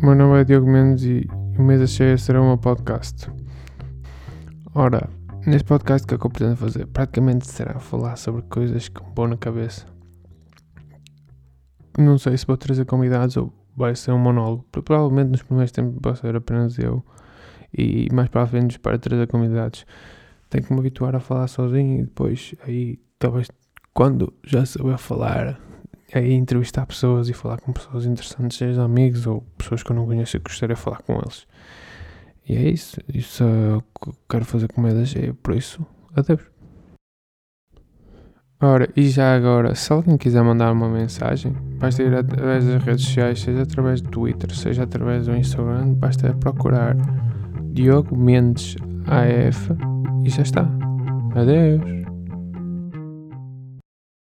meu nome é Diogo Mendes e o Mesa Cheia será o meu podcast. Ora, neste podcast o que é que eu pretendo fazer? Praticamente será falar sobre coisas que me pôr na cabeça. Não sei se vou trazer convidados ou vai ser um monólogo. Provavelmente nos primeiros tempos vai ser apenas eu e mais para a frente espero trazer convidados. Tenho que me habituar a falar sozinho e depois aí talvez quando já souber falar aí entrevistar pessoas e falar com pessoas interessantes, seja amigos ou pessoas que eu não conheço e gostaria de falar com eles. E é isso. Isso é que eu quero fazer com medo cheia. Por isso, adeus. Ora, e já agora, se alguém quiser mandar uma mensagem, basta ir através das redes sociais, seja através do Twitter, seja através do Instagram, basta procurar Diogo Mendes AF e já está. Adeus.